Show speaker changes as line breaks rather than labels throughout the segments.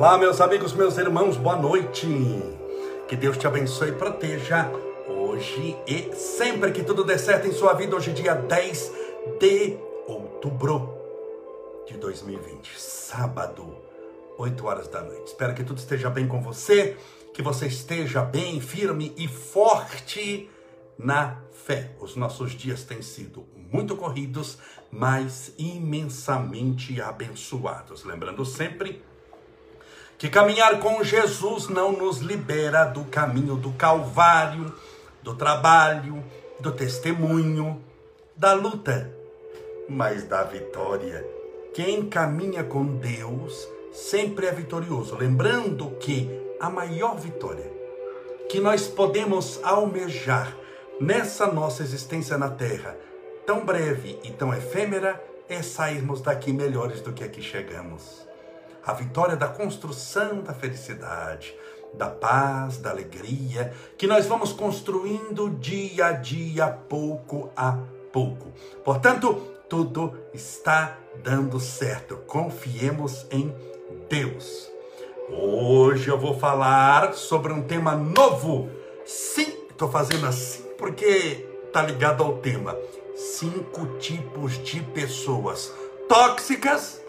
Olá, meus amigos, meus irmãos, boa noite. Que Deus te abençoe e proteja hoje e sempre que tudo dê certo em sua vida. Hoje, dia 10 de outubro de 2020, sábado, 8 horas da noite. Espero que tudo esteja bem com você, que você esteja bem, firme e forte na fé. Os nossos dias têm sido muito corridos, mas imensamente abençoados. Lembrando sempre que caminhar com Jesus não nos libera do caminho do Calvário, do trabalho, do testemunho, da luta, mas da vitória. Quem caminha com Deus sempre é vitorioso. Lembrando que a maior vitória que nós podemos almejar nessa nossa existência na terra, tão breve e tão efêmera, é sairmos daqui melhores do que aqui chegamos a vitória da construção da felicidade, da paz, da alegria, que nós vamos construindo dia a dia, pouco a pouco. Portanto, tudo está dando certo. Confiemos em Deus. Hoje eu vou falar sobre um tema novo. Sim, estou fazendo assim porque tá ligado ao tema. Cinco tipos de pessoas tóxicas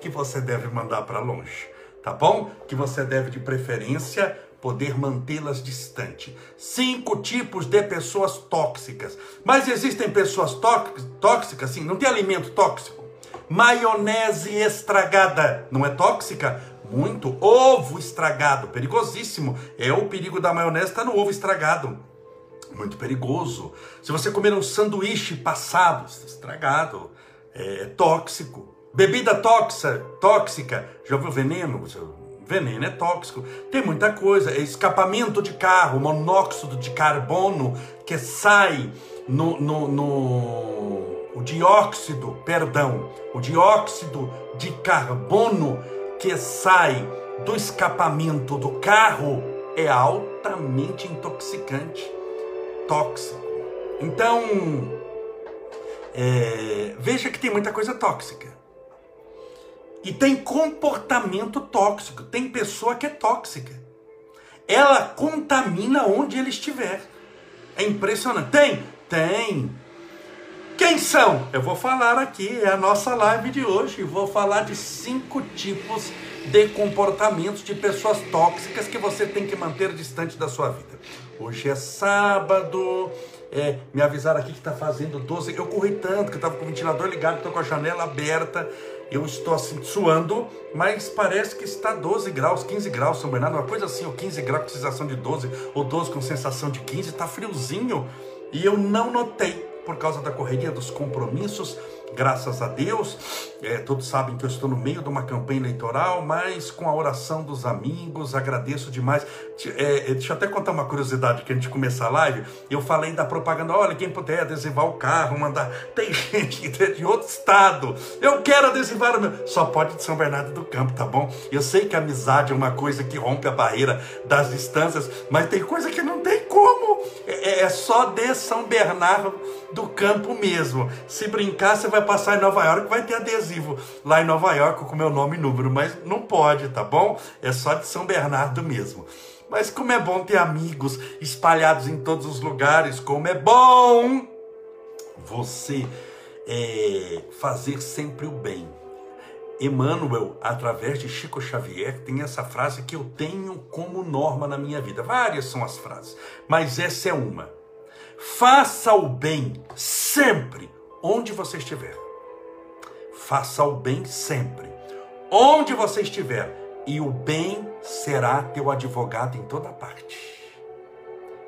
que você deve mandar para longe, tá bom? Que você deve, de preferência, poder mantê-las distante. Cinco tipos de pessoas tóxicas. Mas existem pessoas tóxicas, sim, não tem alimento tóxico. Maionese estragada, não é tóxica? Muito. Ovo estragado, perigosíssimo. É o perigo da maionese, está no ovo estragado. Muito perigoso. Se você comer um sanduíche passado, estragado, é tóxico. Bebida tóxica, tóxica, já ouviu veneno? Veneno é tóxico. Tem muita coisa. É escapamento de carro, monóxido de carbono que sai no, no, no o dióxido, perdão, o dióxido de carbono que sai do escapamento do carro é altamente intoxicante, tóxico. Então, é, veja que tem muita coisa tóxica. E tem comportamento tóxico. Tem pessoa que é tóxica. Ela contamina onde ele estiver. É impressionante. Tem? Tem. Quem são? Eu vou falar aqui, é a nossa live de hoje. Vou falar de cinco tipos de comportamentos de pessoas tóxicas que você tem que manter distante da sua vida. Hoje é sábado, é, me avisaram aqui que está fazendo 12. Eu corri tanto que eu estava com o ventilador ligado, estou com a janela aberta. Eu estou assim suando, mas parece que está 12 graus, 15 graus, São Bernardo, uma coisa assim, ou 15 graus com sensação de 12, ou 12 com sensação de 15, está friozinho. E eu não notei por causa da correria dos compromissos graças a Deus. É, todos sabem que eu estou no meio de uma campanha eleitoral, mas com a oração dos amigos, agradeço demais. É, é, deixa eu até contar uma curiosidade que a gente começar a live. Eu falei da propaganda: olha, quem puder adesivar o carro, mandar. Tem gente de outro estado. Eu quero adesivar o meu. Só pode de São Bernardo do Campo, tá bom? Eu sei que a amizade é uma coisa que rompe a barreira das distâncias, mas tem coisa que não tem como. É, é só de São Bernardo do Campo mesmo. Se brincar, você vai passar em Nova York, vai ter adesivo lá em Nova York com meu nome e número, mas não pode, tá bom? É só de São Bernardo mesmo. Mas como é bom ter amigos espalhados em todos os lugares, como é bom você é, fazer sempre o bem. Emmanuel, através de Chico Xavier, tem essa frase que eu tenho como norma na minha vida. Várias são as frases, mas essa é uma. Faça o bem sempre, onde você estiver. Faça o bem sempre, onde você estiver, e o bem será teu advogado em toda parte.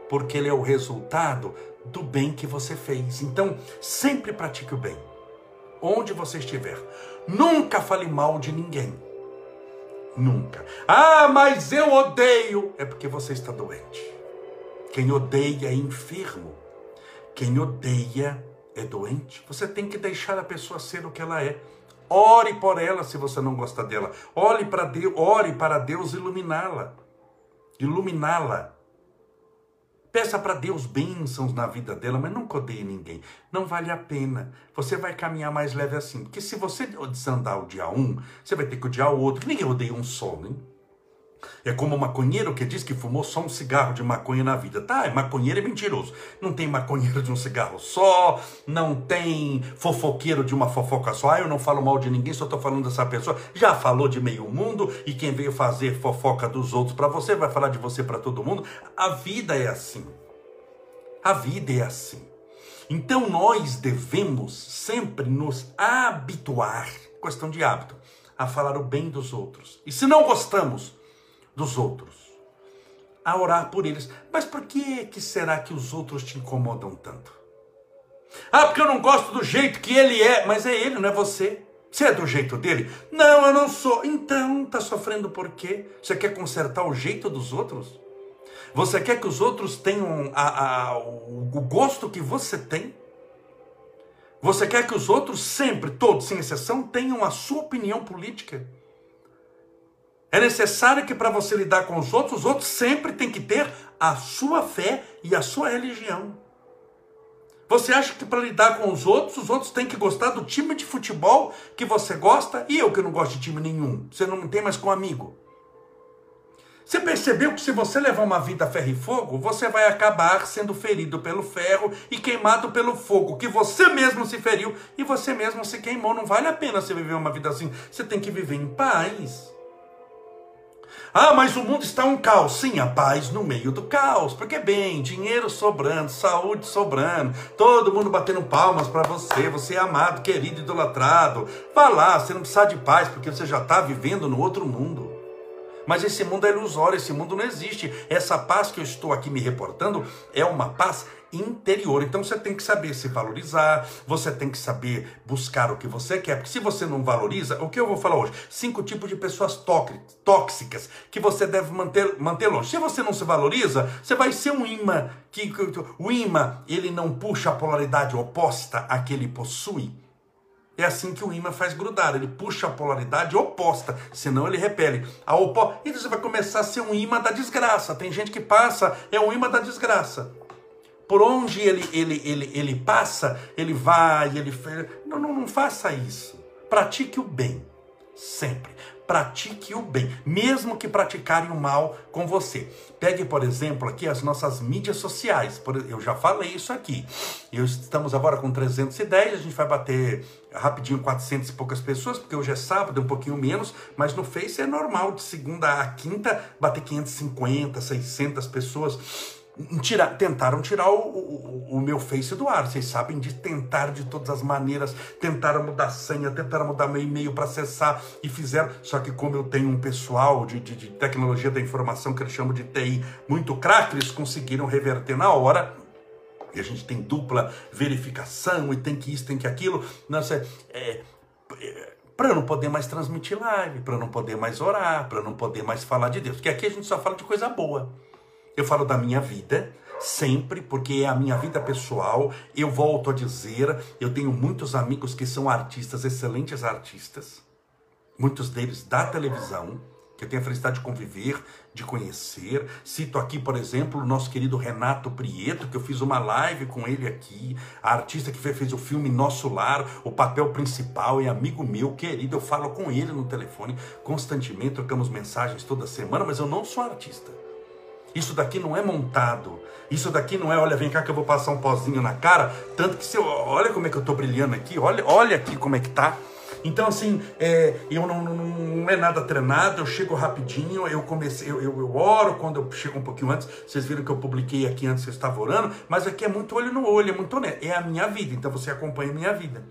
Porque ele é o resultado do bem que você fez. Então, sempre pratique o bem, onde você estiver. Nunca fale mal de ninguém. Nunca. Ah, mas eu odeio. É porque você está doente. Quem odeia é enfermo. Quem odeia é doente. Você tem que deixar a pessoa ser o que ela é. Ore por ela se você não gosta dela. Ore para Deus, ore para Deus iluminá-la. Iluminá-la. Peça para Deus bênçãos na vida dela, mas nunca odeie ninguém. Não vale a pena. Você vai caminhar mais leve assim. Porque se você desandar o dia um, você vai ter que odiar o outro. Ninguém odeia um só, né? É como o maconheiro que diz que fumou só um cigarro de maconha na vida. Tá, é maconheiro é mentiroso. Não tem maconheiro de um cigarro só, não tem fofoqueiro de uma fofoca só. Ah, eu não falo mal de ninguém, só estou falando dessa pessoa. Já falou de meio mundo e quem veio fazer fofoca dos outros para você vai falar de você para todo mundo. A vida é assim. A vida é assim. Então nós devemos sempre nos habituar, questão de hábito, a falar o bem dos outros. E se não gostamos, dos outros, a orar por eles. Mas por que, que será que os outros te incomodam tanto? Ah, porque eu não gosto do jeito que ele é, mas é ele, não é você. Você é do jeito dele? Não, eu não sou. Então, tá sofrendo por quê? Você quer consertar o jeito dos outros? Você quer que os outros tenham a, a, o, o gosto que você tem? Você quer que os outros sempre, todos sem exceção, tenham a sua opinião política? É necessário que para você lidar com os outros, os outros sempre têm que ter a sua fé e a sua religião. Você acha que para lidar com os outros, os outros têm que gostar do time de futebol que você gosta e eu que não gosto de time nenhum? Você não tem mais com amigo. Você percebeu que se você levar uma vida a ferro e fogo, você vai acabar sendo ferido pelo ferro e queimado pelo fogo, que você mesmo se feriu e você mesmo se queimou. Não vale a pena você viver uma vida assim. Você tem que viver em paz. Ah, mas o mundo está um caos. Sim, a paz no meio do caos. Porque, bem, dinheiro sobrando, saúde sobrando, todo mundo batendo palmas para você, você é amado, querido, idolatrado. Vá lá, você não precisa de paz, porque você já está vivendo no outro mundo. Mas esse mundo é ilusório, esse mundo não existe. Essa paz que eu estou aqui me reportando é uma paz interior. Então você tem que saber se valorizar, você tem que saber buscar o que você quer, porque se você não valoriza, o que eu vou falar hoje? Cinco tipos de pessoas tóxicas que você deve manter, manter longe. Se você não se valoriza, você vai ser um imã, que, o imã, ele não puxa a polaridade oposta a que ele possui. É assim que o imã faz grudar, ele puxa a polaridade oposta, senão ele repele. A opo... Então você vai começar a ser um imã da desgraça. Tem gente que passa, é um imã da desgraça por onde ele, ele, ele, ele passa, ele vai, ele. Não, não, não faça isso. Pratique o bem, sempre. Pratique o bem, mesmo que praticarem o mal com você. Pegue, por exemplo, aqui as nossas mídias sociais. Eu já falei isso aqui. Estamos agora com 310, a gente vai bater rapidinho 400 e poucas pessoas, porque hoje é sábado, um pouquinho menos, mas no Face é normal, de segunda a quinta, bater 550, 600 pessoas Tira, tentaram tirar o, o, o, meu Face do ar. Vocês sabem de tentar de todas as maneiras, tentaram mudar senha, tentaram mudar meu e-mail para acessar e fizeram. Só que como eu tenho um pessoal de, de, de tecnologia da informação que eles chamam de TI muito craque, eles conseguiram reverter na hora. E a gente tem dupla verificação e tem que isso, tem que aquilo. Nossa, é, é, para não poder mais transmitir live, para não poder mais orar, para não poder mais falar de Deus. Porque aqui a gente só fala de coisa boa. Eu falo da minha vida, sempre, porque é a minha vida pessoal. Eu volto a dizer, eu tenho muitos amigos que são artistas, excelentes artistas, muitos deles da televisão, que eu tenho a felicidade de conviver, de conhecer. Cito aqui, por exemplo, o nosso querido Renato Prieto, que eu fiz uma live com ele aqui, a artista que fez o filme Nosso Lar, o papel principal, é amigo meu, querido. Eu falo com ele no telefone constantemente, trocamos mensagens toda semana, mas eu não sou artista. Isso daqui não é montado. Isso daqui não é, olha, vem cá que eu vou passar um pozinho na cara. Tanto que se olha como é que eu tô brilhando aqui, olha, olha aqui como é que tá. Então, assim, é, eu não, não, não, é nada treinado, eu chego rapidinho, eu comecei, eu, eu, eu, oro quando eu chego um pouquinho antes. Vocês viram que eu publiquei aqui antes que eu estava orando, mas aqui é muito olho no olho, é muito honesto. É a minha vida, então você acompanha a minha vida.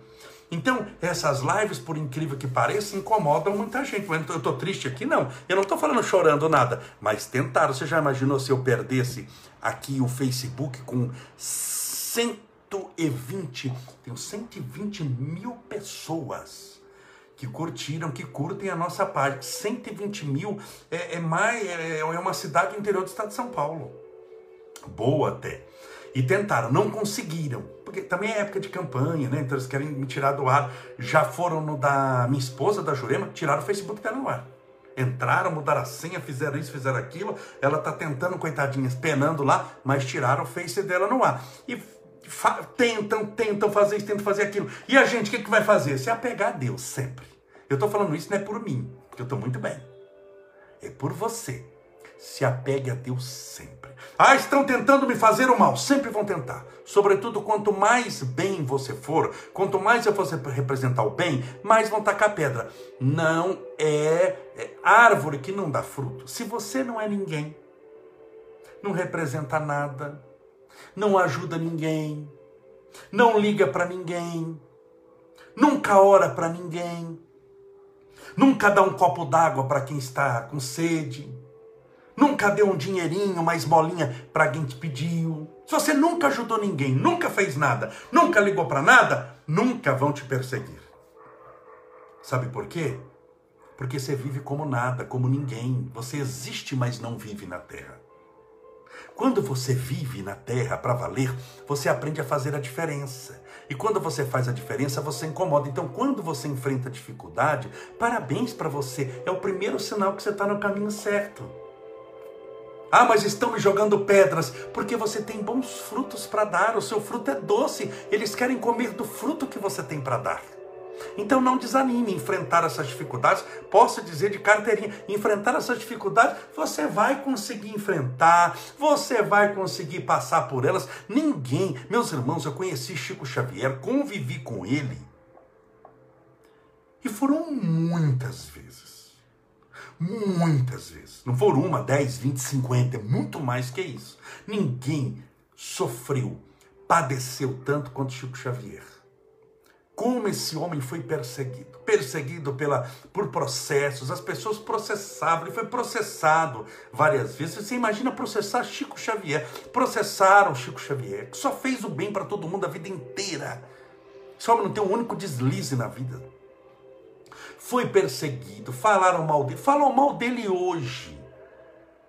Então, essas lives, por incrível que pareça, incomodam muita gente. Eu estou triste aqui? Não. Eu não estou falando chorando nada. Mas tentaram. Você já imaginou se eu perdesse aqui o Facebook com 120, tenho 120 mil pessoas que curtiram, que curtem a nossa página. 120 mil é, é mais, é, é uma cidade do interior do estado de São Paulo. Boa até. E tentaram, não conseguiram. Porque também é época de campanha, né? Então eles querem me tirar do ar. Já foram no da minha esposa, da Jurema, tiraram o Facebook dela no ar. Entraram, mudaram a senha, fizeram isso, fizeram aquilo. Ela está tentando, coitadinha, penando lá, mas tiraram o Face dela no ar. E tentam, tentam fazer isso, tentam fazer aquilo. E a gente, o que, que vai fazer? Se apegar a Deus, sempre. Eu estou falando isso não é por mim, porque eu estou muito bem. É por você. Se apegue a Deus sempre. Ah, estão tentando me fazer o mal. Sempre vão tentar. Sobretudo, quanto mais bem você for, quanto mais você representar o bem, mais vão tacar pedra. Não é, é árvore que não dá fruto. Se você não é ninguém, não representa nada, não ajuda ninguém, não liga para ninguém, nunca ora para ninguém, nunca dá um copo d'água para quem está com sede, nunca deu um dinheirinho, uma esmolinha para quem te pediu. Se você nunca ajudou ninguém, nunca fez nada, nunca ligou para nada, nunca vão te perseguir. Sabe por quê? Porque você vive como nada, como ninguém. Você existe, mas não vive na terra. Quando você vive na terra para valer, você aprende a fazer a diferença. E quando você faz a diferença, você incomoda. Então, quando você enfrenta dificuldade, parabéns para você. É o primeiro sinal que você está no caminho certo. Ah, mas estão me jogando pedras, porque você tem bons frutos para dar. O seu fruto é doce. Eles querem comer do fruto que você tem para dar. Então não desanime enfrentar essas dificuldades. Posso dizer de carteirinha, enfrentar essas dificuldades, você vai conseguir enfrentar, você vai conseguir passar por elas. Ninguém, meus irmãos, eu conheci Chico Xavier, convivi com ele. E foram muitas vezes. Muitas vezes. Não foram uma, dez, vinte, cinquenta, muito mais que isso. Ninguém sofreu, padeceu tanto quanto Chico Xavier como esse homem foi perseguido. Perseguido pela, por processos, as pessoas processavam, ele foi processado várias vezes. Você imagina processar Chico Xavier. Processaram Chico Xavier, que só fez o bem para todo mundo a vida inteira. Esse homem não tem um único deslize na vida. Foi perseguido, falaram mal dele, falam mal dele hoje.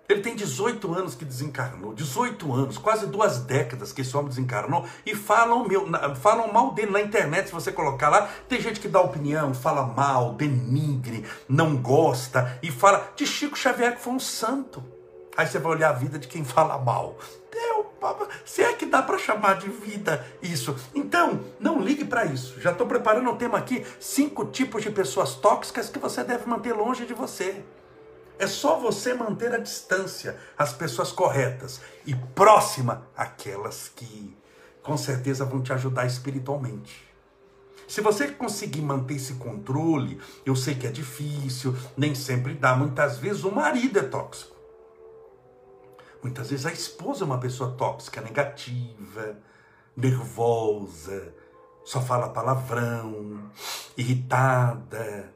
Ele tem 18 anos que desencarnou, 18 anos, quase duas décadas que esse homem desencarnou, e falam, meu, falam mal dele na internet, se você colocar lá, tem gente que dá opinião, fala mal, denigre, não gosta, e fala de Chico Xavier que foi um santo. Aí você vai olhar a vida de quem fala mal. Deus, se é que dá para chamar de vida isso. Então, não ligue para isso. Já estou preparando um tema aqui: cinco tipos de pessoas tóxicas que você deve manter longe de você. É só você manter a distância, as pessoas corretas e próxima aquelas que com certeza vão te ajudar espiritualmente. Se você conseguir manter esse controle, eu sei que é difícil, nem sempre dá. Muitas vezes o marido é tóxico. Muitas vezes a esposa é uma pessoa tóxica, negativa, nervosa, só fala palavrão, irritada,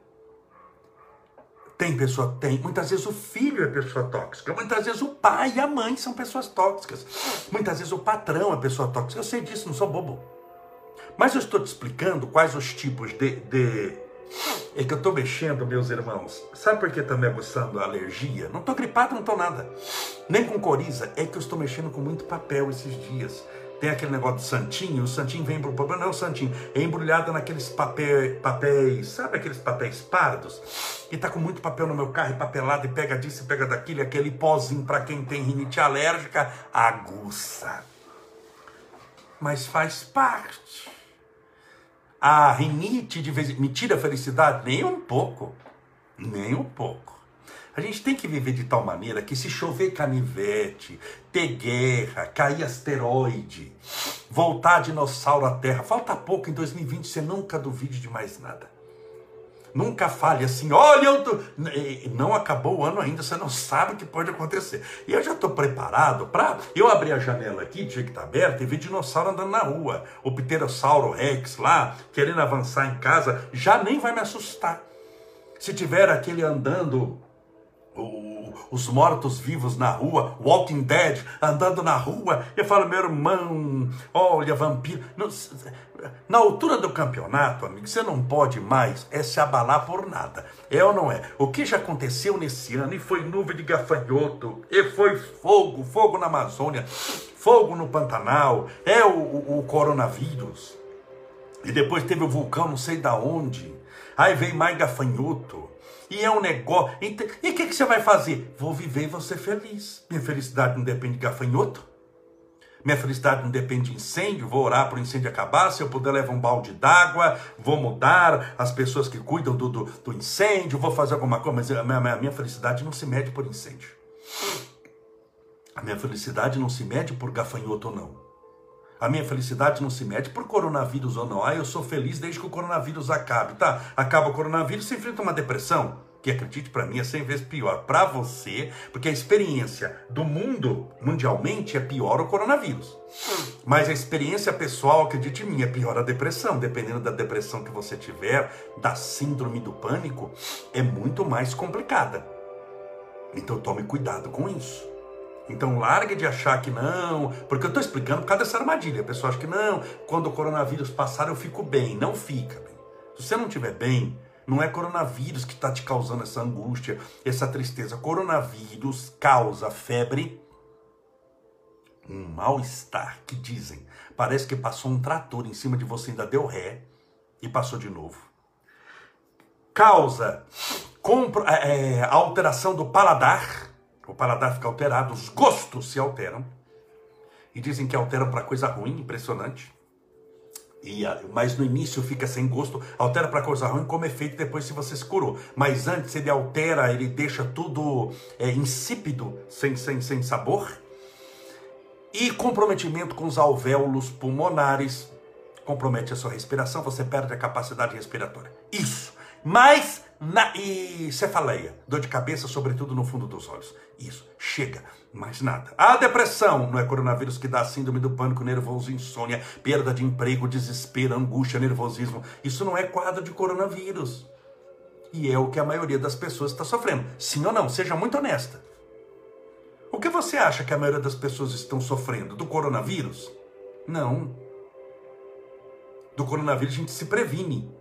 tem pessoa, tem. Muitas vezes o filho é pessoa tóxica. Muitas vezes o pai e a mãe são pessoas tóxicas. Muitas vezes o patrão é pessoa tóxica. Eu sei disso, não sou bobo. Mas eu estou te explicando quais os tipos de. de... É que eu estou mexendo, meus irmãos. Sabe por que está me aguçando a alergia? Não estou gripado, não estou nada. Nem com coriza. É que eu estou mexendo com muito papel esses dias tem aquele negócio do santinho, o santinho vem para o problema, não é o santinho, é embrulhado naqueles papéis, papéis, sabe aqueles papéis pardos? E tá com muito papel no meu carro, e papelado, e pega disso, e pega daquilo, aquele pozinho para quem tem rinite alérgica, aguça. Mas faz parte. A rinite de vez me tira a felicidade? Nem um pouco. Nem um pouco. A gente tem que viver de tal maneira que se chover canivete, ter guerra, cair asteroide, voltar dinossauro à Terra, falta pouco em 2020, você nunca duvide de mais nada. Nunca fale assim, olha, eu tô... não acabou o ano ainda, você não sabe o que pode acontecer. E eu já estou preparado para. Eu abrir a janela aqui, dia que está aberta, e ver dinossauro andando na rua. O pterossauro Rex lá, querendo avançar em casa, já nem vai me assustar. Se tiver aquele andando os mortos-vivos na rua, Walking Dead, andando na rua. Eu falo, meu irmão, olha, vampiro. Na altura do campeonato, amigo, você não pode mais é se abalar por nada. É ou não é? O que já aconteceu nesse ano, e foi nuvem de gafanhoto, e foi fogo, fogo na Amazônia, fogo no Pantanal, é o, o, o coronavírus. E depois teve o vulcão, não sei da onde. Aí vem mais gafanhoto. E é um negócio. E o que, que você vai fazer? Vou viver e vou ser feliz. Minha felicidade não depende de gafanhoto. Minha felicidade não depende de incêndio, vou orar para o incêndio acabar. Se eu puder levar um balde d'água, vou mudar as pessoas que cuidam do, do, do incêndio, vou fazer alguma coisa. Mas a minha, a minha felicidade não se mede por incêndio. A minha felicidade não se mede por gafanhoto ou não. A minha felicidade não se mede por coronavírus ou não. Ah, eu sou feliz desde que o coronavírus acabe. Tá, acaba o coronavírus, você enfrenta uma depressão que acredite para mim é 100 vezes pior para você, porque a experiência do mundo mundialmente é pior o coronavírus. Mas a experiência pessoal, acredite em mim, é pior a depressão. Dependendo da depressão que você tiver, da síndrome do pânico, é muito mais complicada. Então tome cuidado com isso. Então largue de achar que não, porque eu estou explicando por causa dessa armadilha. A pessoa acha que não, quando o coronavírus passar eu fico bem. Não fica. Se você não estiver bem, não é coronavírus que está te causando essa angústia, essa tristeza. Coronavírus causa febre, um mal-estar que dizem. Parece que passou um trator em cima de você, ainda deu ré e passou de novo. Causa compro, é, é alteração do paladar. O paladar fica alterado, os gostos se alteram. E dizem que alteram para coisa ruim, impressionante. E, mas no início fica sem gosto, altera para coisa ruim como efeito depois se você se curou. Mas antes ele altera, ele deixa tudo é, insípido, sem, sem, sem sabor. E comprometimento com os alvéolos pulmonares, compromete a sua respiração, você perde a capacidade respiratória. Isso. Mas na, e cefaleia, dor de cabeça, sobretudo no fundo dos olhos. Isso, chega, mais nada. A depressão não é coronavírus que dá síndrome do pânico, nervoso, insônia, perda de emprego, desespero, angústia, nervosismo. Isso não é quadro de coronavírus. E é o que a maioria das pessoas está sofrendo. Sim ou não? Seja muito honesta. O que você acha que a maioria das pessoas estão sofrendo? Do coronavírus? Não. Do coronavírus a gente se previne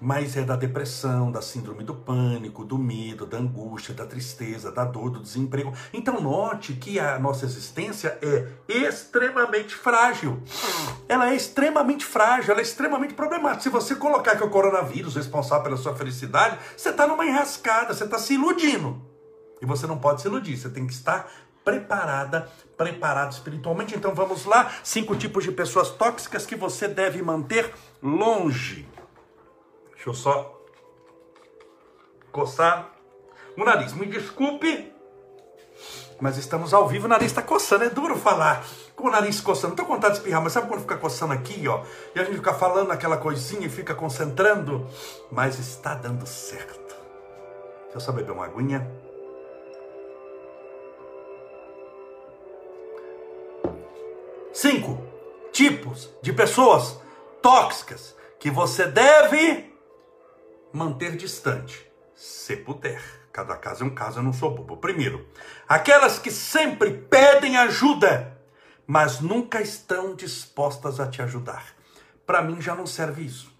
mas é da depressão, da síndrome do pânico, do medo, da angústia, da tristeza, da dor, do desemprego. Então note que a nossa existência é extremamente frágil. Ela é extremamente frágil, ela é extremamente problemática. Se você colocar que é o coronavírus responsável pela sua felicidade, você está numa enrascada, você está se iludindo. E você não pode se iludir, você tem que estar preparada, preparado espiritualmente. Então vamos lá, cinco tipos de pessoas tóxicas que você deve manter longe. Deixa eu só coçar o nariz. Me desculpe, mas estamos ao vivo, o nariz está coçando. É duro falar com o nariz coçando. Estou com vontade de espirrar, mas sabe quando fica coçando aqui, ó? E a gente fica falando aquela coisinha e fica concentrando? Mas está dando certo. Deixa eu só beber uma aguinha. Cinco tipos de pessoas tóxicas que você deve manter distante, se puder. Cada caso é um caso, eu não sou bobo. Primeiro, aquelas que sempre pedem ajuda, mas nunca estão dispostas a te ajudar. Para mim já não serve isso.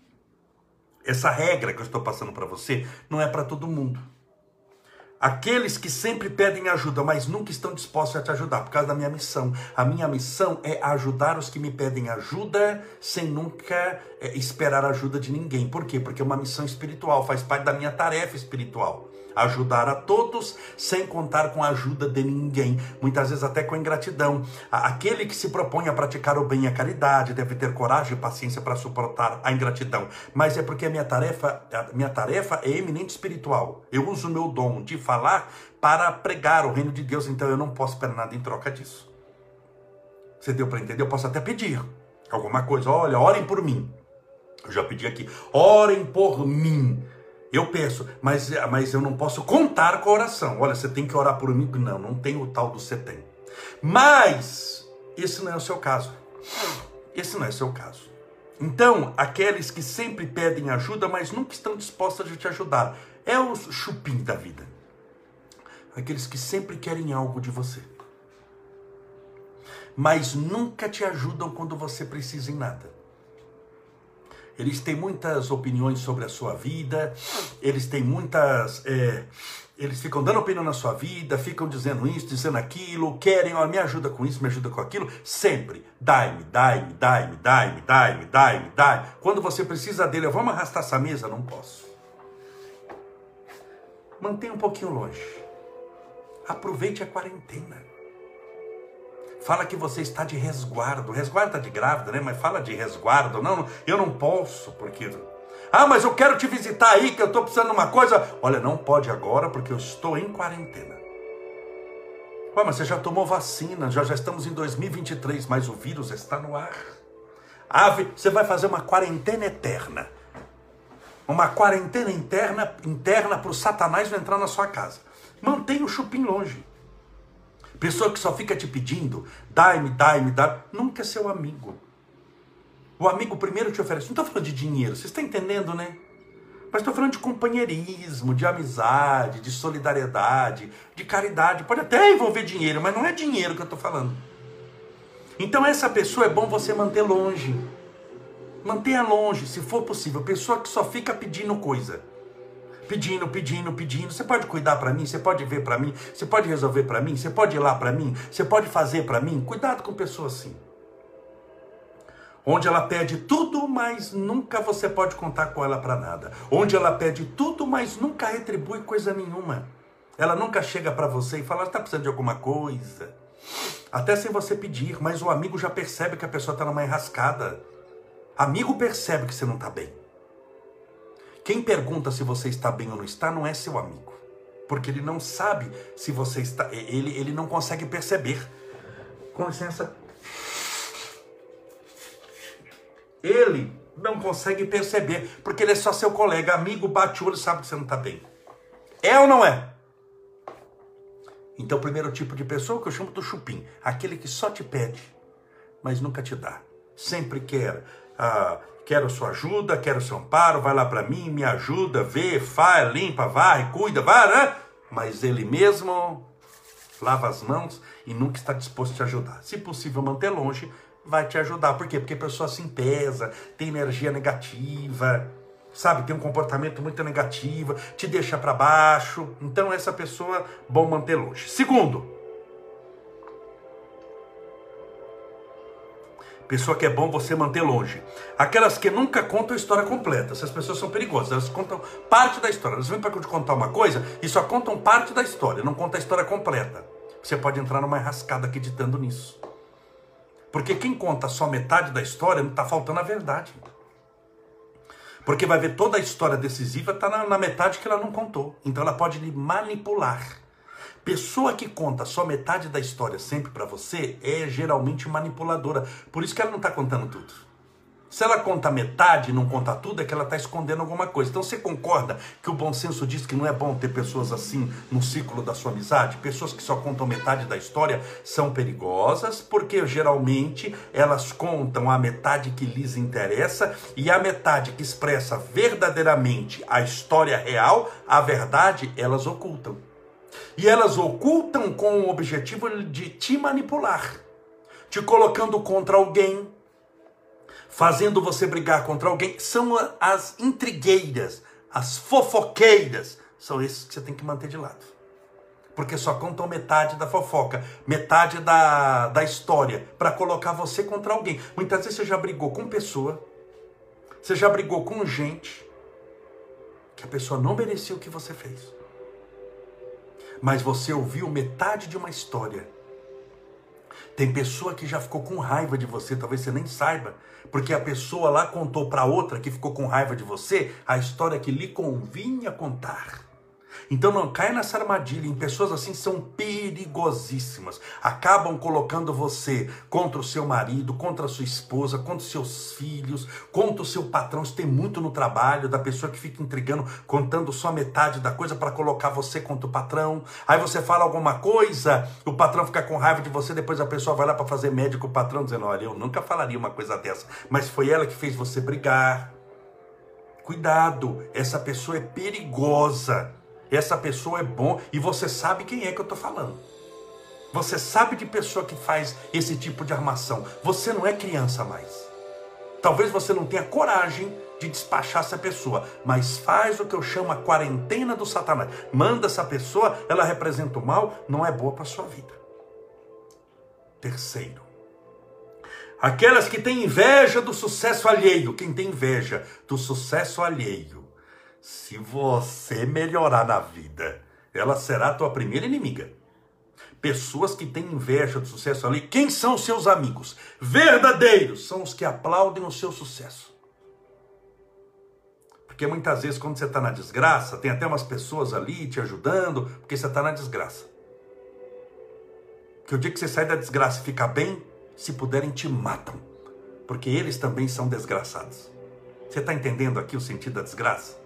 Essa regra que eu estou passando para você não é para todo mundo. Aqueles que sempre pedem ajuda, mas nunca estão dispostos a te ajudar, por causa da minha missão. A minha missão é ajudar os que me pedem ajuda, sem nunca é, esperar ajuda de ninguém. Por quê? Porque é uma missão espiritual, faz parte da minha tarefa espiritual ajudar a todos sem contar com a ajuda de ninguém, muitas vezes até com ingratidão. Aquele que se propõe a praticar o bem e a caridade deve ter coragem e paciência para suportar a ingratidão, mas é porque a minha tarefa, a minha tarefa é eminente espiritual. Eu uso o meu dom de falar para pregar o reino de Deus, então eu não posso esperar nada em troca disso. Você deu para entender? Eu posso até pedir alguma coisa. Olha, orem por mim. Eu já pedi aqui. Orem por mim. Eu peço, mas, mas eu não posso contar com a oração. Olha, você tem que orar por mim. Não, não tem o tal do você tem. Mas esse não é o seu caso. Esse não é o seu caso. Então, aqueles que sempre pedem ajuda, mas nunca estão dispostos a te ajudar, é o chupim da vida. Aqueles que sempre querem algo de você, mas nunca te ajudam quando você precisa em nada. Eles têm muitas opiniões sobre a sua vida, eles têm muitas. É, eles ficam dando opinião na sua vida, ficam dizendo isso, dizendo aquilo, querem, ó, me ajuda com isso, me ajuda com aquilo, sempre. Dai-me, dai-me, dai-me, dai-me, dai-me, dai-me, dai. Quando você precisa dele, vamos arrastar essa mesa? Não posso. mantenha um pouquinho longe. Aproveite a quarentena. Fala que você está de resguardo. Resguardo está de grávida, né? Mas fala de resguardo. Não, eu não posso, porque. Ah, mas eu quero te visitar aí, que eu estou precisando de uma coisa. Olha, não pode agora, porque eu estou em quarentena. Ué, mas você já tomou vacina, já, já estamos em 2023, mas o vírus está no ar. Ave, você vai fazer uma quarentena eterna. Uma quarentena interna interna para o Satanás não entrar na sua casa. Mantenha o chupim longe. Pessoa que só fica te pedindo, dai-me, dai-me, dai nunca é seu amigo. O amigo primeiro te oferece. Não estou falando de dinheiro, você está entendendo, né? Mas estou falando de companheirismo, de amizade, de solidariedade, de caridade. Pode até envolver dinheiro, mas não é dinheiro que eu estou falando. Então essa pessoa é bom você manter longe. Mantenha longe, se for possível. Pessoa que só fica pedindo coisa pedindo, pedindo, pedindo. Você pode cuidar para mim, você pode ver para mim, você pode resolver para mim, você pode ir lá para mim, você pode fazer para mim. Cuidado com pessoas assim. Onde ela pede tudo, mas nunca você pode contar com ela para nada. Onde ela pede tudo, mas nunca retribui coisa nenhuma. Ela nunca chega para você e fala: está precisando de alguma coisa. Até sem você pedir, mas o amigo já percebe que a pessoa está numa enrascada. Amigo percebe que você não está bem. Quem pergunta se você está bem ou não está não é seu amigo. Porque ele não sabe se você está. Ele, ele não consegue perceber. Com licença. Ele não consegue perceber, porque ele é só seu colega, amigo, bate o olho sabe que você não está bem. É ou não é? Então, o primeiro tipo de pessoa que eu chamo do chupim, aquele que só te pede, mas nunca te dá. Sempre quer ah, quero sua ajuda, quero seu amparo, vai lá para mim, me ajuda, vê, faz, limpa, vai, cuida, vai, né? Mas ele mesmo lava as mãos e nunca está disposto a te ajudar. Se possível, manter longe, vai te ajudar. Por quê? Porque a pessoa se pesa, tem energia negativa, sabe? Tem um comportamento muito negativo, te deixa para baixo. Então, essa pessoa, bom manter longe. Segundo, Pessoa que é bom você manter longe. Aquelas que nunca contam a história completa. Essas pessoas são perigosas. Elas contam parte da história. Elas vêm para te contar uma coisa e só contam parte da história, não conta a história completa. Você pode entrar numa enrascada acreditando nisso. Porque quem conta só metade da história está faltando a verdade. Porque vai ver toda a história decisiva está na, na metade que ela não contou. Então ela pode lhe manipular. Pessoa que conta só metade da história sempre para você é geralmente manipuladora. Por isso que ela não está contando tudo. Se ela conta metade e não conta tudo, é que ela está escondendo alguma coisa. Então você concorda que o bom senso diz que não é bom ter pessoas assim no ciclo da sua amizade? Pessoas que só contam metade da história são perigosas, porque geralmente elas contam a metade que lhes interessa e a metade que expressa verdadeiramente a história real, a verdade, elas ocultam. E elas ocultam com o objetivo de te manipular, te colocando contra alguém, fazendo você brigar contra alguém. São as intrigueiras, as fofoqueiras. São esses que você tem que manter de lado. Porque só contam metade da fofoca, metade da, da história, para colocar você contra alguém. Muitas vezes você já brigou com pessoa, você já brigou com gente, que a pessoa não merecia o que você fez mas você ouviu metade de uma história. Tem pessoa que já ficou com raiva de você, talvez você nem saiba, porque a pessoa lá contou para outra que ficou com raiva de você a história que lhe convinha contar. Então não caia nessa armadilha. Em pessoas assim são perigosíssimas. Acabam colocando você contra o seu marido, contra a sua esposa, contra os seus filhos, contra o seu patrão. Isso tem muito no trabalho da pessoa que fica intrigando, contando só metade da coisa para colocar você contra o patrão. Aí você fala alguma coisa, o patrão fica com raiva de você, depois a pessoa vai lá para fazer médico, o patrão dizendo: "Olha, eu nunca falaria uma coisa dessa, mas foi ela que fez você brigar". Cuidado, essa pessoa é perigosa essa pessoa é bom e você sabe quem é que eu estou falando. Você sabe de pessoa que faz esse tipo de armação. Você não é criança mais. Talvez você não tenha coragem de despachar essa pessoa, mas faz o que eu chamo a quarentena do Satanás. Manda essa pessoa, ela representa o mal, não é boa para sua vida. Terceiro, aquelas que têm inveja do sucesso alheio. Quem tem inveja do sucesso alheio Se você melhorar na vida, ela será a tua primeira inimiga. Pessoas que têm inveja do sucesso ali. Quem são seus amigos? Verdadeiros são os que aplaudem o seu sucesso. Porque muitas vezes, quando você está na desgraça, tem até umas pessoas ali te ajudando, porque você está na desgraça. Que o dia que você sai da desgraça e fica bem, se puderem, te matam. Porque eles também são desgraçados. Você está entendendo aqui o sentido da desgraça?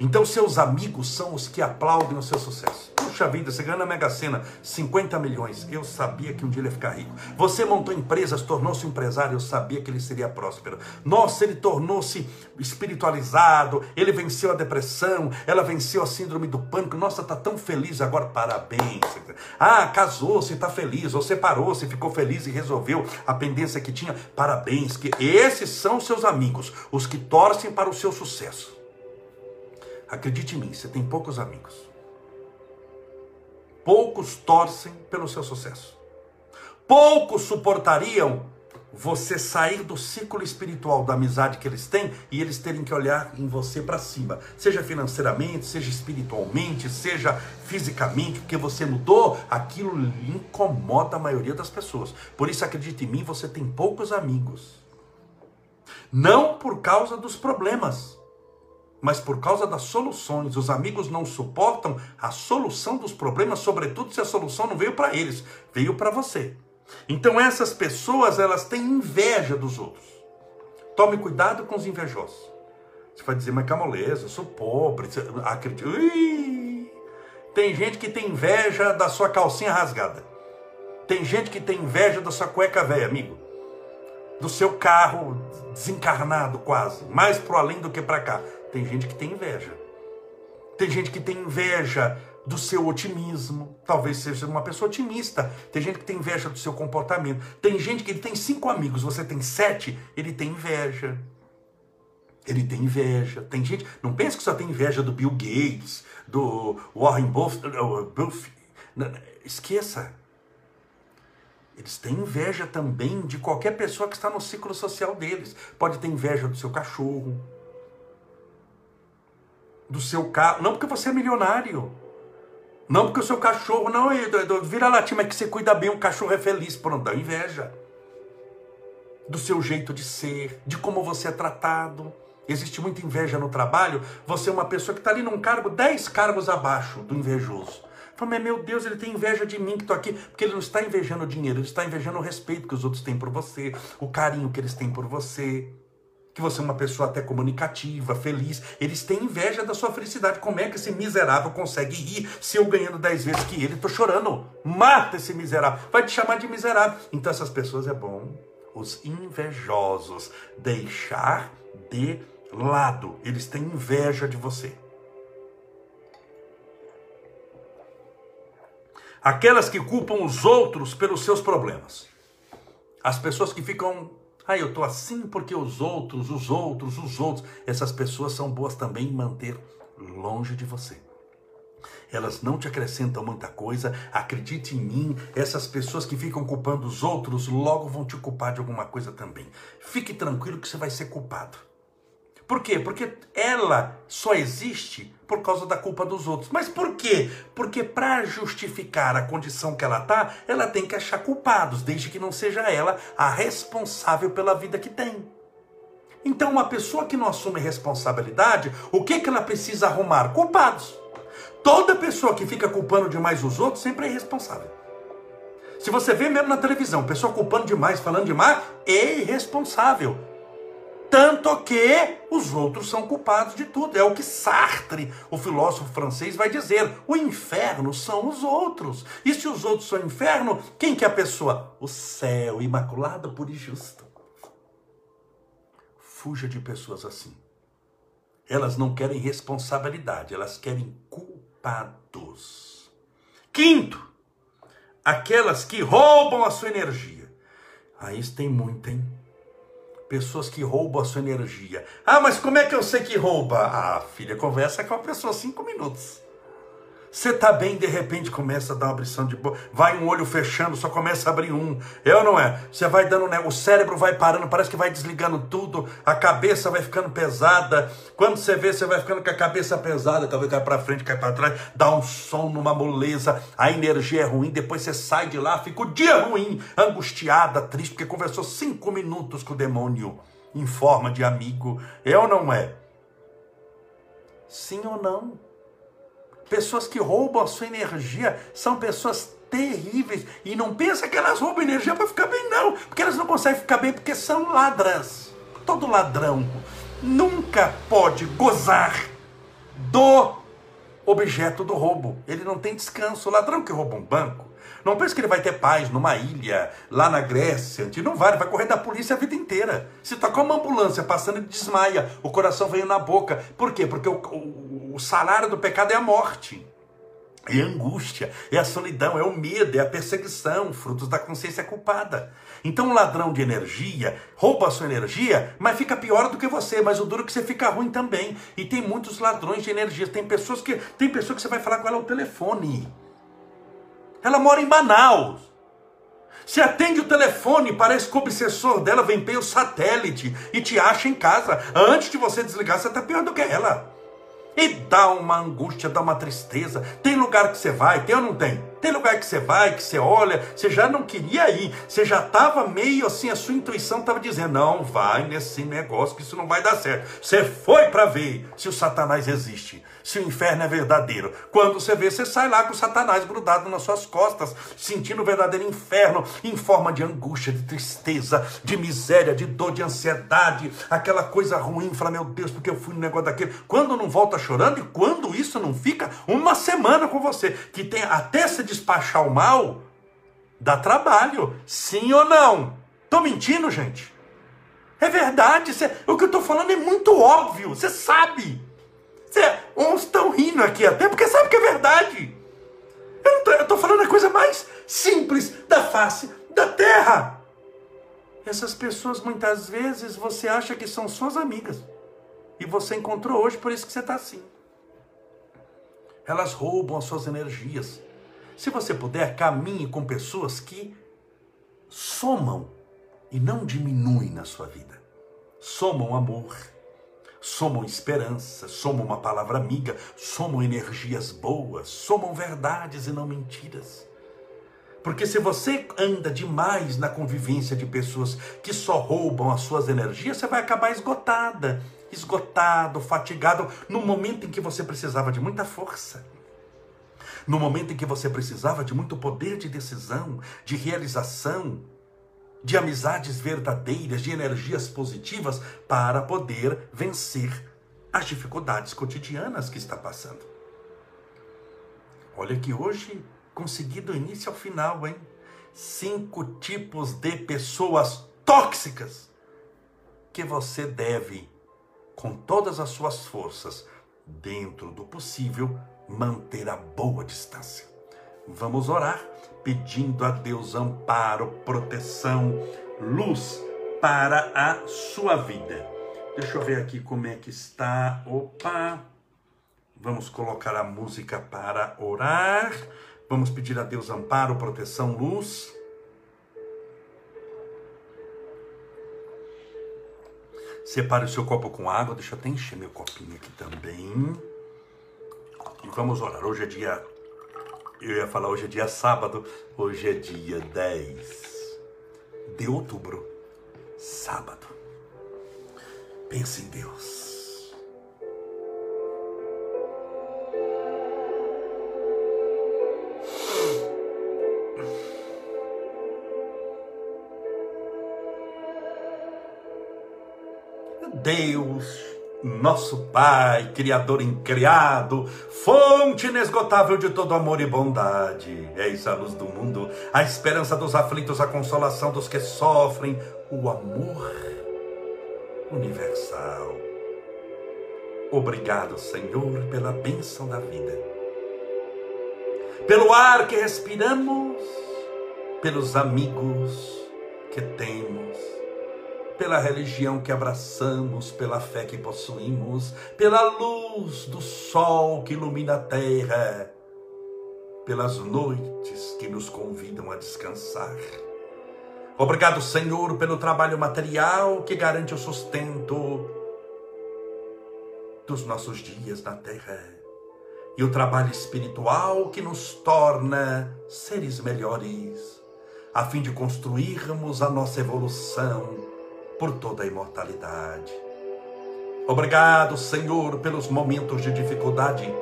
Então, seus amigos são os que aplaudem o seu sucesso. Puxa vida, você ganha na Mega Sena 50 milhões. Eu sabia que um dia ele ia ficar rico. Você montou empresas, tornou-se empresário. Eu sabia que ele seria próspero. Nossa, ele tornou-se espiritualizado. Ele venceu a depressão. Ela venceu a síndrome do pânico. Nossa, tá tão feliz agora. Parabéns. Ah, casou-se, está feliz. Ou separou-se, ficou feliz e resolveu a pendência que tinha. Parabéns. Que esses são seus amigos, os que torcem para o seu sucesso. Acredite em mim, você tem poucos amigos. Poucos torcem pelo seu sucesso. Poucos suportariam você sair do ciclo espiritual da amizade que eles têm e eles terem que olhar em você para cima, seja financeiramente, seja espiritualmente, seja fisicamente, porque você mudou, aquilo incomoda a maioria das pessoas. Por isso, acredite em mim, você tem poucos amigos. Não por causa dos problemas, mas por causa das soluções. Os amigos não suportam a solução dos problemas, sobretudo se a solução não veio para eles, veio para você. Então essas pessoas, elas têm inveja dos outros. Tome cuidado com os invejosos. Você vai dizer, mas que moleza, eu sou pobre. Acredito. Ui! Tem gente que tem inveja da sua calcinha rasgada. Tem gente que tem inveja da sua cueca velha, amigo. Do seu carro desencarnado quase. Mais pro além do que para cá. Tem gente que tem inveja. Tem gente que tem inveja do seu otimismo. Talvez seja uma pessoa otimista. Tem gente que tem inveja do seu comportamento. Tem gente que ele tem cinco amigos, você tem sete, ele tem inveja. Ele tem inveja. Tem gente. Não pense que só tem inveja do Bill Gates, do Warren Buffett. Esqueça. Eles têm inveja também de qualquer pessoa que está no ciclo social deles. Pode ter inveja do seu cachorro, do seu carro. Não porque você é milionário. Não porque o seu cachorro. Não, vira latim, mas que você cuida bem, o cachorro é feliz. Pronto, dá inveja. Do seu jeito de ser, de como você é tratado. Existe muita inveja no trabalho. Você é uma pessoa que está ali num cargo, dez cargos abaixo do invejoso. Fala, mas meu Deus, ele tem inveja de mim que estou aqui. Porque ele não está invejando o dinheiro, ele está invejando o respeito que os outros têm por você, o carinho que eles têm por você que você é uma pessoa até comunicativa, feliz. Eles têm inveja da sua felicidade. Como é que esse miserável consegue rir se eu ganhando dez vezes que ele? Tô chorando. Mata esse miserável. Vai te chamar de miserável. Então essas pessoas é bom os invejosos deixar de lado. Eles têm inveja de você. Aquelas que culpam os outros pelos seus problemas. As pessoas que ficam ah, eu estou assim porque os outros, os outros, os outros. Essas pessoas são boas também em manter longe de você. Elas não te acrescentam muita coisa. Acredite em mim, essas pessoas que ficam culpando os outros logo vão te culpar de alguma coisa também. Fique tranquilo que você vai ser culpado. Por quê? Porque ela só existe por causa da culpa dos outros. Mas por quê? Porque para justificar a condição que ela tá, ela tem que achar culpados, desde que não seja ela a responsável pela vida que tem. Então, uma pessoa que não assume responsabilidade, o que, que ela precisa arrumar? Culpados. Toda pessoa que fica culpando demais os outros sempre é irresponsável. Se você vê mesmo na televisão, pessoa culpando demais, falando demais, é irresponsável. Tanto que os outros são culpados de tudo. É o que Sartre, o filósofo francês, vai dizer. O inferno são os outros. E se os outros são inferno, quem que é a pessoa? O céu, imaculado, e justo. Fuja de pessoas assim. Elas não querem responsabilidade, elas querem culpados. Quinto, aquelas que roubam a sua energia. Aí ah, tem muito, hein? Pessoas que roubam a sua energia. Ah, mas como é que eu sei que rouba? Ah, filha, conversa com a pessoa cinco minutos. Você tá bem, de repente começa a dar uma abrição de boca, vai um olho fechando, só começa a abrir um. É ou não é? Você vai dando, né? O cérebro vai parando, parece que vai desligando tudo, a cabeça vai ficando pesada. Quando você vê, você vai ficando com a cabeça pesada, talvez cai para frente, cai para trás, dá um som numa moleza, a energia é ruim, depois você sai de lá, fica o dia ruim, angustiada, triste, porque conversou cinco minutos com o demônio em forma de amigo. É ou não é? Sim ou não? Pessoas que roubam a sua energia são pessoas terríveis. E não pensa que elas roubam energia para ficar bem, não. Porque elas não conseguem ficar bem porque são ladras. Todo ladrão nunca pode gozar do objeto do roubo. Ele não tem descanso. O ladrão que rouba um banco não pense que ele vai ter paz numa ilha, lá na Grécia. Não vai, ele vai correr da polícia a vida inteira. Se tocar uma ambulância passando, ele desmaia, o coração veio na boca. Por quê? Porque o, o, o salário do pecado é a morte. É a angústia, é a solidão, é o medo, é a perseguição, frutos da consciência culpada. Então, um ladrão de energia rouba a sua energia, mas fica pior do que você. Mas o duro é que você fica ruim também. E tem muitos ladrões de energia. Tem pessoas que tem pessoa que você vai falar com ela ao telefone. Ela mora em Manaus. Se atende o telefone, parece que o obsessor dela vem pelo satélite e te acha em casa. Antes de você desligar, você está pior do que ela. E dá uma angústia, dá uma tristeza. Tem lugar que você vai, tem ou não tem? Tem lugar que você vai, que você olha, você já não queria ir, você já estava meio assim, a sua intuição estava dizendo: não, vai nesse negócio que isso não vai dar certo. Você foi para ver se o Satanás existe, se o inferno é verdadeiro. Quando você vê, você sai lá com o Satanás grudado nas suas costas, sentindo o verdadeiro inferno em forma de angústia, de tristeza, de miséria, de dor, de ansiedade, aquela coisa ruim. Fala, meu Deus, porque eu fui no negócio daquele. Quando não volta chorando e quando isso não fica uma semana com você, que tem até se despachar o mal, dá trabalho. Sim ou não? Tô mentindo, gente? É verdade. Cê, o que eu tô falando é muito óbvio. Você sabe. Cê, uns estão rindo aqui até porque sabe que é verdade. Eu, tô, eu tô falando a coisa mais simples da face da terra. Essas pessoas muitas vezes você acha que são suas amigas. E você encontrou hoje, por isso que você está assim. Elas roubam as suas energias. Se você puder, caminhe com pessoas que somam e não diminuem na sua vida. Somam amor, somam esperança, somam uma palavra amiga, somam energias boas, somam verdades e não mentiras. Porque se você anda demais na convivência de pessoas que só roubam as suas energias, você vai acabar esgotada, esgotado, fatigado, no momento em que você precisava de muita força no momento em que você precisava de muito poder de decisão, de realização, de amizades verdadeiras, de energias positivas para poder vencer as dificuldades cotidianas que está passando. Olha que hoje consegui do início ao final, hein? Cinco tipos de pessoas tóxicas que você deve, com todas as suas forças, dentro do possível, manter a boa distância. Vamos orar pedindo a Deus amparo, proteção, luz para a sua vida. Deixa eu ver aqui como é que está. Opa! Vamos colocar a música para orar. Vamos pedir a Deus amparo, proteção, luz. Separe o seu copo com água. Deixa eu até encher meu copinho aqui também. E vamos orar. Hoje é dia. Eu ia falar hoje é dia sábado. Hoje é dia 10 de outubro. Sábado. Pense em Deus. Deus nosso Pai, Criador incriado, fonte inesgotável de todo amor e bondade. Eis a luz do mundo, a esperança dos aflitos, a consolação dos que sofrem, o amor universal. Obrigado, Senhor, pela bênção da vida, pelo ar que respiramos, pelos amigos que temos pela religião que abraçamos, pela fé que possuímos, pela luz do sol que ilumina a terra, pelas noites que nos convidam a descansar. Obrigado, Senhor, pelo trabalho material que garante o sustento dos nossos dias na terra e o trabalho espiritual que nos torna seres melhores, a fim de construirmos a nossa evolução por toda a imortalidade. Obrigado, Senhor, pelos momentos de dificuldade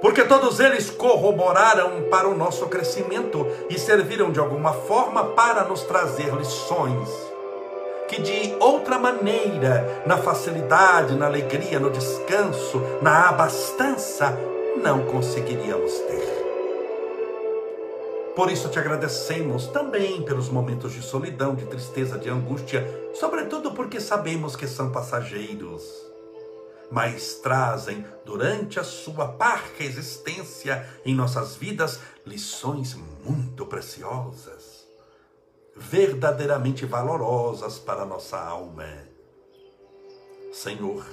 porque todos eles corroboraram para o nosso crescimento e serviram de alguma forma para nos trazer lições que de outra maneira, na facilidade, na alegria, no descanso, na abastança, não conseguiríamos ter. Por isso te agradecemos também pelos momentos de solidão, de tristeza, de angústia, sobretudo porque sabemos que são passageiros mas trazem durante a sua parca existência em nossas vidas lições muito preciosas, verdadeiramente valorosas para a nossa alma. Senhor,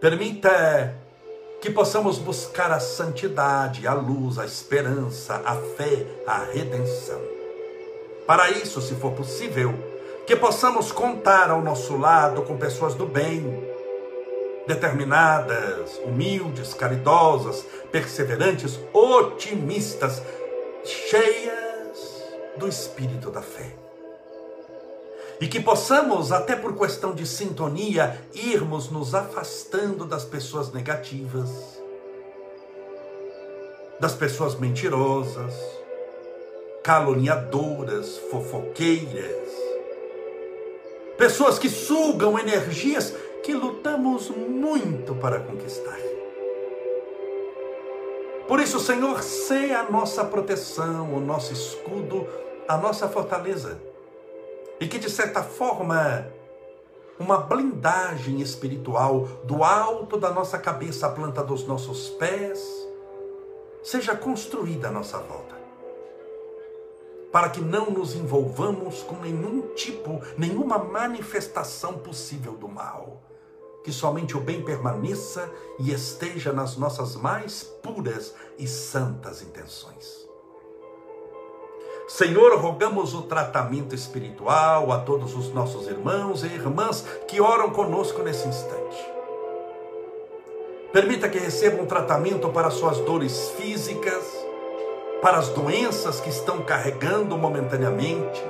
permita que possamos buscar a santidade, a luz, a esperança, a fé, a redenção. Para isso, se for possível, que possamos contar ao nosso lado com pessoas do bem, determinadas, humildes, caridosas, perseverantes, otimistas, cheias do espírito da fé. E que possamos, até por questão de sintonia, irmos nos afastando das pessoas negativas, das pessoas mentirosas, caluniadoras, fofoqueiras, pessoas que sugam energias que lutamos muito para conquistar. Por isso, Senhor, seja a nossa proteção, o nosso escudo, a nossa fortaleza. E que, de certa forma, uma blindagem espiritual do alto da nossa cabeça à planta dos nossos pés seja construída à nossa volta. Para que não nos envolvamos com nenhum tipo, nenhuma manifestação possível do mal que somente o bem permaneça e esteja nas nossas mais puras e santas intenções. Senhor, rogamos o tratamento espiritual a todos os nossos irmãos e irmãs que oram conosco nesse instante. Permita que recebam um tratamento para suas dores físicas, para as doenças que estão carregando momentaneamente,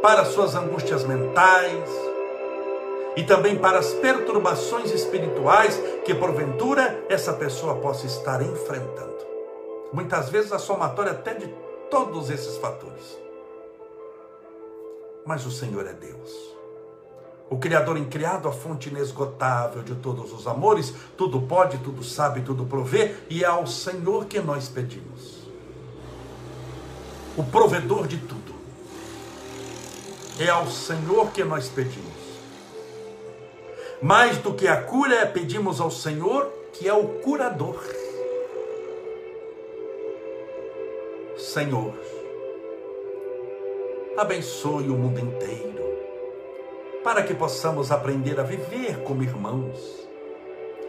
para suas angústias mentais, e também para as perturbações espirituais que porventura essa pessoa possa estar enfrentando. Muitas vezes a somatória até de todos esses fatores. Mas o Senhor é Deus. O Criador incriado, a fonte inesgotável de todos os amores, tudo pode, tudo sabe, tudo provê, e é ao Senhor que nós pedimos. O provedor de tudo. É ao Senhor que nós pedimos mais do que a cura, pedimos ao Senhor, que é o curador. Senhor, abençoe o mundo inteiro, para que possamos aprender a viver como irmãos,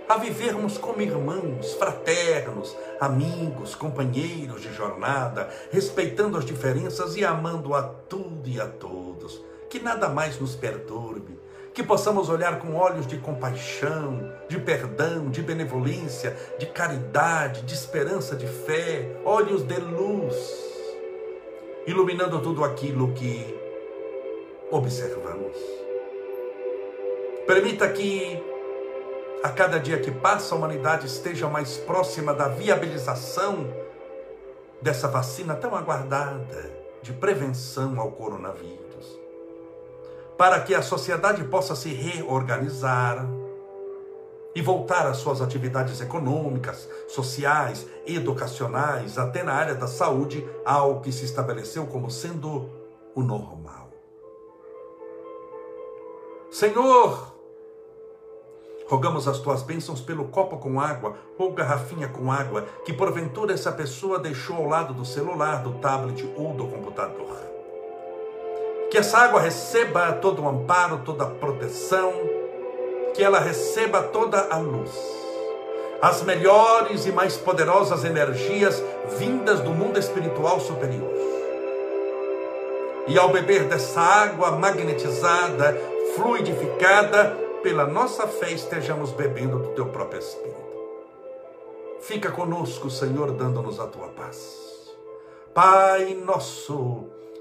a vivermos como irmãos, fraternos, amigos, companheiros de jornada, respeitando as diferenças e amando a tudo e a todos, que nada mais nos perturbe que possamos olhar com olhos de compaixão, de perdão, de benevolência, de caridade, de esperança, de fé, olhos de luz, iluminando tudo aquilo que observamos. Permita que a cada dia que passa a humanidade esteja mais próxima da viabilização dessa vacina tão aguardada de prevenção ao coronavírus para que a sociedade possa se reorganizar e voltar às suas atividades econômicas, sociais, educacionais, até na área da saúde, algo que se estabeleceu como sendo o normal. Senhor, rogamos as tuas bênçãos pelo copo com água ou garrafinha com água que porventura essa pessoa deixou ao lado do celular, do tablet ou do computador. Que essa água receba todo o amparo, toda a proteção, que ela receba toda a luz. as melhores e mais poderosas energias vindas do mundo espiritual superior. E ao beber dessa água magnetizada, fluidificada, pela nossa fé estejamos bebendo do teu próprio Espírito. Fica conosco, Senhor, dando-nos a tua paz. Pai nosso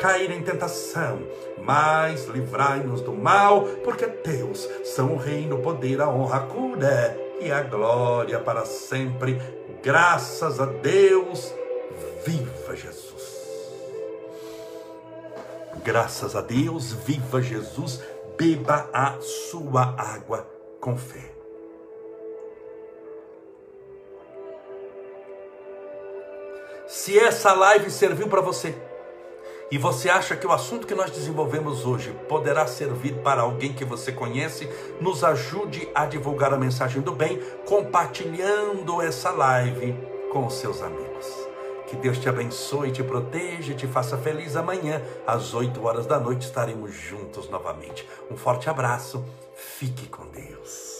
cair em tentação, mas livrai-nos do mal, porque teus são o reino, o poder, a honra, a cura e a glória para sempre. Graças a Deus, viva Jesus. Graças a Deus, viva Jesus, beba a sua água com fé. Se essa live serviu para você, e você acha que o assunto que nós desenvolvemos hoje poderá servir para alguém que você conhece, nos ajude a divulgar a mensagem do bem, compartilhando essa live com os seus amigos. Que Deus te abençoe, te proteja e te faça feliz. Amanhã, às 8 horas da noite, estaremos juntos novamente. Um forte abraço, fique com Deus.